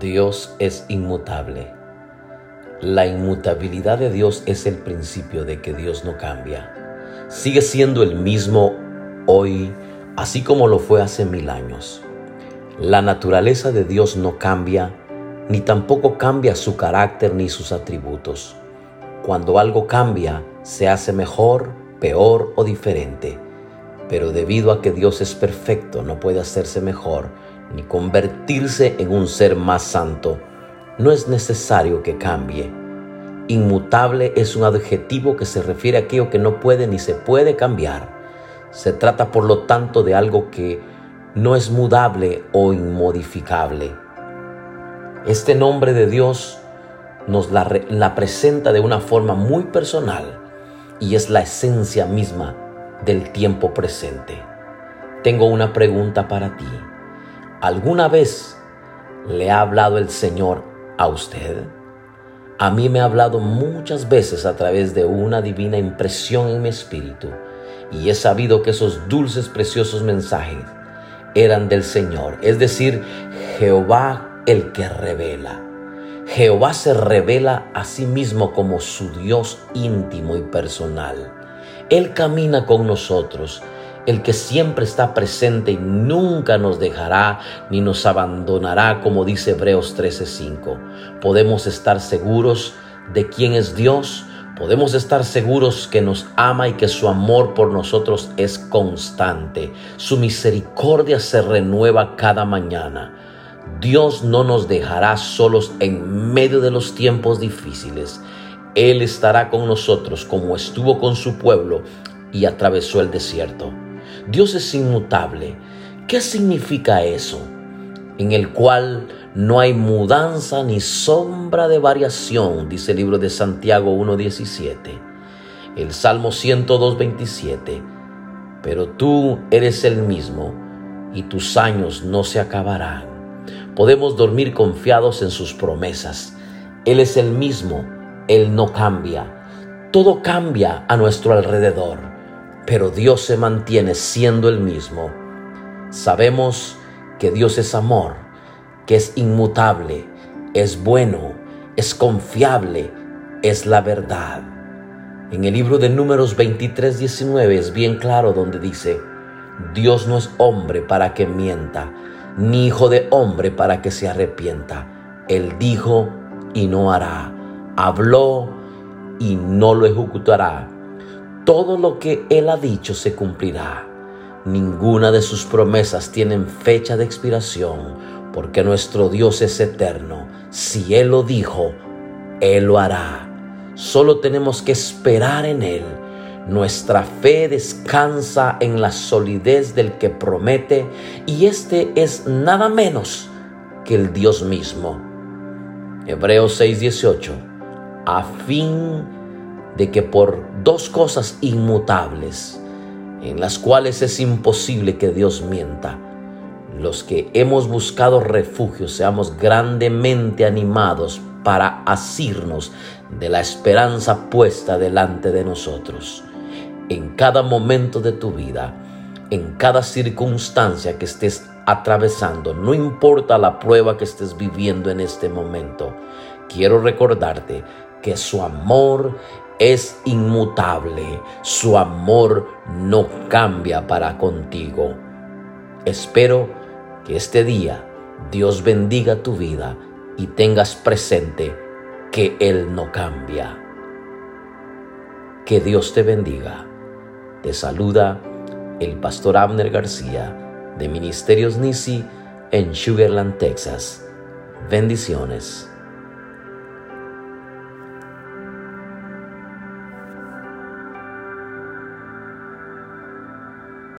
Dios es inmutable. La inmutabilidad de Dios es el principio de que Dios no cambia. Sigue siendo el mismo hoy, así como lo fue hace mil años. La naturaleza de Dios no cambia, ni tampoco cambia su carácter ni sus atributos. Cuando algo cambia, se hace mejor, peor o diferente. Pero debido a que Dios es perfecto, no puede hacerse mejor ni convertirse en un ser más santo. No es necesario que cambie. Inmutable es un adjetivo que se refiere a aquello que no puede ni se puede cambiar. Se trata por lo tanto de algo que no es mudable o inmodificable. Este nombre de Dios nos la, la presenta de una forma muy personal y es la esencia misma del tiempo presente. Tengo una pregunta para ti. ¿Alguna vez le ha hablado el Señor a usted? A mí me ha hablado muchas veces a través de una divina impresión en mi espíritu y he sabido que esos dulces, preciosos mensajes eran del Señor, es decir, Jehová el que revela. Jehová se revela a sí mismo como su Dios íntimo y personal. Él camina con nosotros, el que siempre está presente y nunca nos dejará ni nos abandonará, como dice Hebreos 13:5. Podemos estar seguros de quién es Dios, podemos estar seguros que nos ama y que su amor por nosotros es constante. Su misericordia se renueva cada mañana. Dios no nos dejará solos en medio de los tiempos difíciles. Él estará con nosotros como estuvo con su pueblo y atravesó el desierto. Dios es inmutable. ¿Qué significa eso? En el cual no hay mudanza ni sombra de variación, dice el libro de Santiago 1.17. El Salmo 102.27. Pero tú eres el mismo y tus años no se acabarán podemos dormir confiados en sus promesas. Él es el mismo, Él no cambia. Todo cambia a nuestro alrededor, pero Dios se mantiene siendo el mismo. Sabemos que Dios es amor, que es inmutable, es bueno, es confiable, es la verdad. En el libro de Números 23, 19 es bien claro donde dice, Dios no es hombre para que mienta, ni hijo de hombre para que se arrepienta. Él dijo y no hará, habló y no lo ejecutará. Todo lo que Él ha dicho se cumplirá. Ninguna de sus promesas tienen fecha de expiración, porque nuestro Dios es eterno. Si Él lo dijo, Él lo hará. Solo tenemos que esperar en Él nuestra fe descansa en la solidez del que promete y este es nada menos que el Dios mismo. Hebreos 6:18, a fin de que por dos cosas inmutables, en las cuales es imposible que Dios mienta, los que hemos buscado refugio seamos grandemente animados para asirnos de la esperanza puesta delante de nosotros. En cada momento de tu vida, en cada circunstancia que estés atravesando, no importa la prueba que estés viviendo en este momento, quiero recordarte que su amor es inmutable, su amor no cambia para contigo. Espero que este día Dios bendiga tu vida y tengas presente que Él no cambia. Que Dios te bendiga. Te saluda el pastor Abner García de Ministerios Nisi en Sugarland, Texas. Bendiciones.